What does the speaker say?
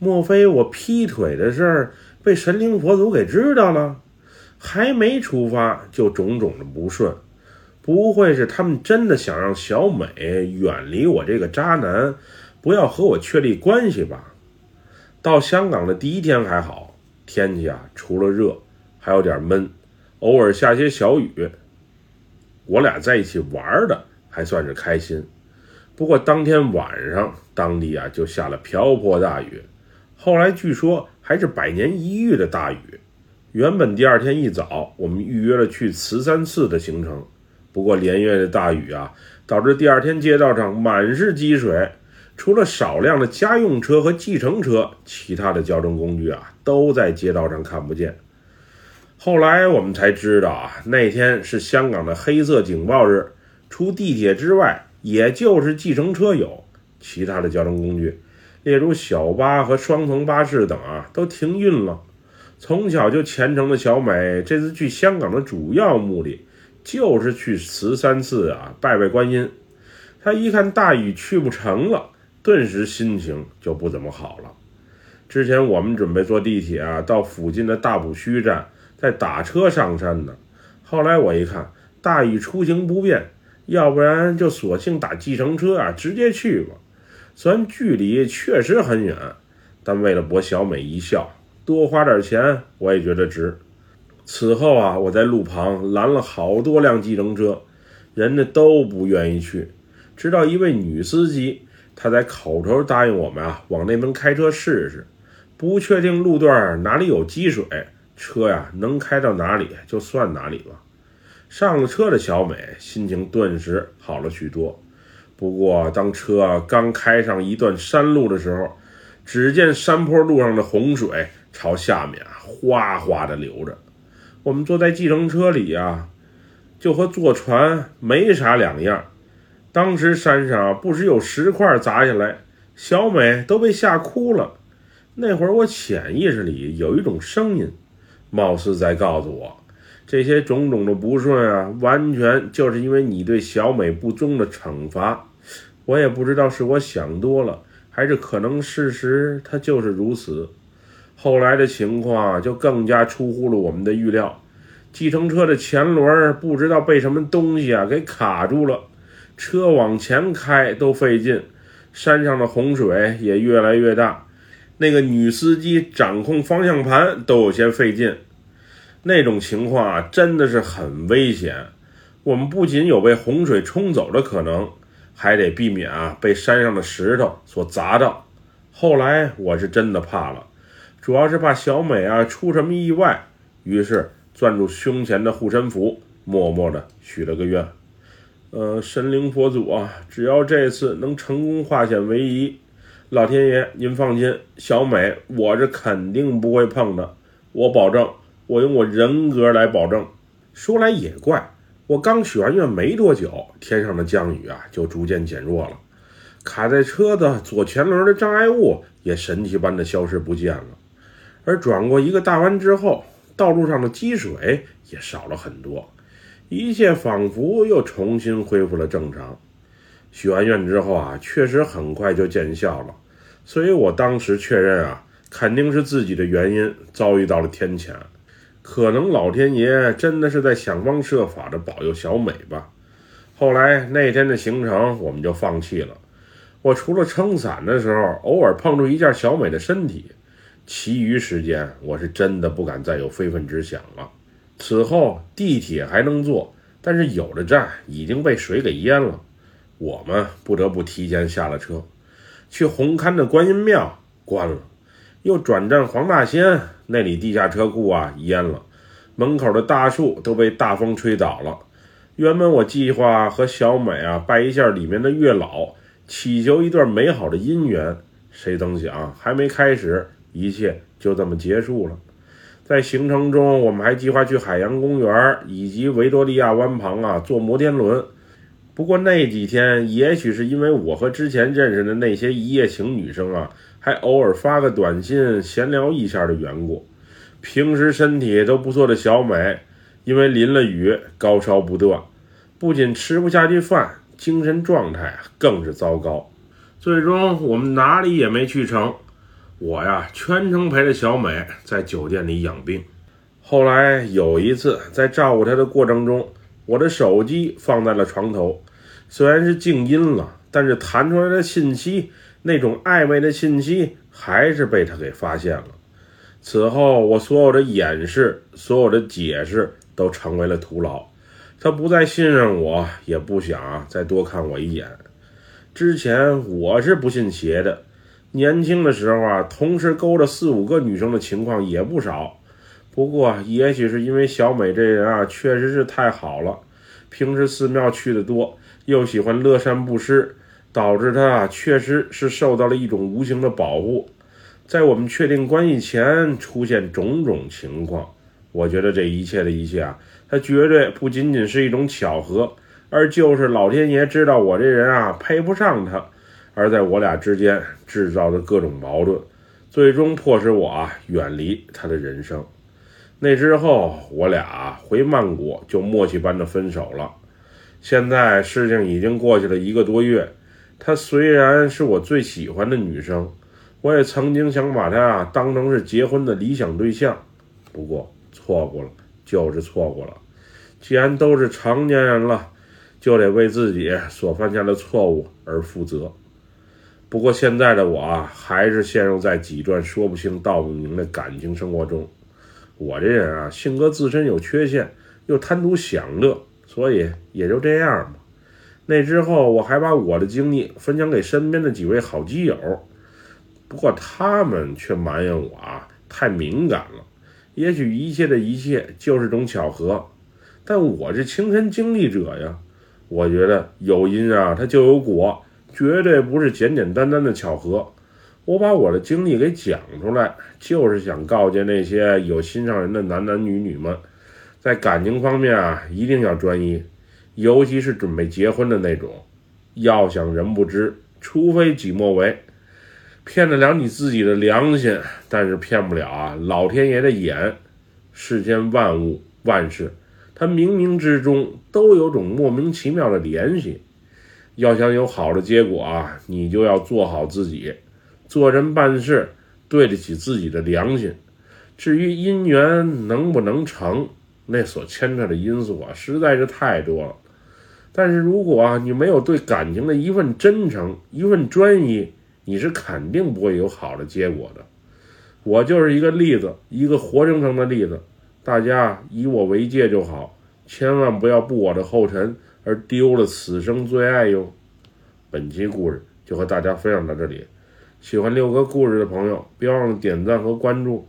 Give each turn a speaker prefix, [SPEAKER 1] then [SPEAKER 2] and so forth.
[SPEAKER 1] 莫非我劈腿的事儿被神灵佛祖给知道了？还没出发就种种的不顺，不会是他们真的想让小美远离我这个渣男，不要和我确立关系吧？到香港的第一天还好，天气啊除了热还有点闷，偶尔下些小雨。我俩在一起玩的还算是开心，不过当天晚上当地啊就下了瓢泼大雨。后来据说还是百年一遇的大雨。原本第二天一早，我们预约了去慈山寺的行程，不过连夜的大雨啊，导致第二天街道上满是积水，除了少量的家用车和计程车，其他的交通工具啊都在街道上看不见。后来我们才知道啊，那天是香港的黑色警报日，除地铁之外，也就是计程车有，其他的交通工具。例如小巴和双层巴士等啊，都停运了。从小就虔诚的小美，这次去香港的主要目的就是去慈山寺啊拜拜观音。她一看大雨去不成了，顿时心情就不怎么好了。之前我们准备坐地铁啊到附近的大埔墟站，再打车上山呢。后来我一看大雨出行不便，要不然就索性打计程车啊直接去吧。虽然距离确实很远，但为了博小美一笑，多花点钱我也觉得值。此后啊，我在路旁拦了好多辆计程车，人家都不愿意去。直到一位女司机，她在口头答应我们啊，往那边开车试试。不确定路段哪里有积水，车呀能开到哪里就算哪里了。上了车的小美心情顿时好了许多。不过，当车刚开上一段山路的时候，只见山坡路上的洪水朝下面啊哗哗的流着。我们坐在计程车里呀，就和坐船没啥两样。当时山上不时有石块砸下来，小美都被吓哭了。那会儿我潜意识里有一种声音，貌似在告诉我，这些种种的不顺啊，完全就是因为你对小美不忠的惩罚。我也不知道是我想多了，还是可能事实它就是如此。后来的情况就更加出乎了我们的预料，计程车的前轮不知道被什么东西啊给卡住了，车往前开都费劲，山上的洪水也越来越大，那个女司机掌控方向盘都有些费劲，那种情况啊真的是很危险。我们不仅有被洪水冲走的可能。还得避免啊被山上的石头所砸到。后来我是真的怕了，主要是怕小美啊出什么意外，于是攥住胸前的护身符，默默的许了个愿。呃，神灵佛祖啊，只要这次能成功化险为夷，老天爷您放心，小美我是肯定不会碰的，我保证，我用我人格来保证。说来也怪。我刚许完愿没多久，天上的降雨啊就逐渐减弱了，卡在车的左前轮的障碍物也神奇般的消失不见了，而转过一个大弯之后，道路上的积水也少了很多，一切仿佛又重新恢复了正常。许完愿之后啊，确实很快就见效了，所以我当时确认啊，肯定是自己的原因遭遇到了天谴。可能老天爷真的是在想方设法的保佑小美吧。后来那天的行程我们就放弃了。我除了撑伞的时候偶尔碰触一下小美的身体，其余时间我是真的不敢再有非分之想了。此后地铁还能坐，但是有的站已经被水给淹了，我们不得不提前下了车。去红磡的观音庙关了，又转战黄大仙。那里地下车库啊淹了，门口的大树都被大风吹倒了。原本我计划和小美啊拜一下里面的月老，祈求一段美好的姻缘。谁曾想还没开始，一切就这么结束了。在行程中，我们还计划去海洋公园以及维多利亚湾旁啊坐摩天轮。不过那几天，也许是因为我和之前认识的那些一夜情女生啊。还偶尔发个短信闲聊一下的缘故，平时身体都不错的小美，因为淋了雨高烧不断，不仅吃不下去饭，精神状态更是糟糕。最终我们哪里也没去成。我呀全程陪着小美在酒店里养病。后来有一次在照顾她的过程中，我的手机放在了床头，虽然是静音了，但是弹出来的信息，那种暧昧的信息还是被他给发现了。此后，我所有的掩饰，所有的解释都成为了徒劳。他不再信任我，也不想再多看我一眼。之前我是不信邪的，年轻的时候啊，同时勾着四五个女生的情况也不少。不过，也许是因为小美这人啊，确实是太好了，平时寺庙去的多，又喜欢乐善布施，导致他啊，确实是受到了一种无形的保护。在我们确定关系前，出现种种情况，我觉得这一切的一切啊，它绝对不仅仅是一种巧合，而就是老天爷知道我这人啊配不上他，而在我俩之间制造的各种矛盾，最终迫使我啊远离他的人生。那之后，我俩回曼谷就默契般的分手了。现在事情已经过去了一个多月，她虽然是我最喜欢的女生，我也曾经想把她啊当成是结婚的理想对象，不过错过了，就是错过了。既然都是成年人了，就得为自己所犯下的错误而负责。不过现在的我啊，还是陷入在几段说不清道不明的感情生活中。我这人啊，性格自身有缺陷，又贪图享乐，所以也就这样吧。那之后，我还把我的经历分享给身边的几位好基友，不过他们却埋怨我啊太敏感了。也许一切的一切就是种巧合，但我是亲身经历者呀。我觉得有因啊，它就有果，绝对不是简简单单的巧合。我把我的经历给讲出来，就是想告诫那些有心上人的男男女女们，在感情方面啊，一定要专一，尤其是准备结婚的那种。要想人不知，除非己莫为。骗得了你自己的良心，但是骗不了啊老天爷的眼。世间万物万事，它冥冥之中都有种莫名其妙的联系。要想有好的结果啊，你就要做好自己。做人办事对得起自己的良心，至于姻缘能不能成，那所牵扯的因素啊实在是太多了。但是如果啊你没有对感情的一份真诚、一份专一，你是肯定不会有好的结果的。我就是一个例子，一个活生生的例子，大家以我为戒就好，千万不要步我的后尘而丢了此生最爱哟。本期故事就和大家分享到这里。喜欢六哥故事的朋友，别忘了点赞和关注。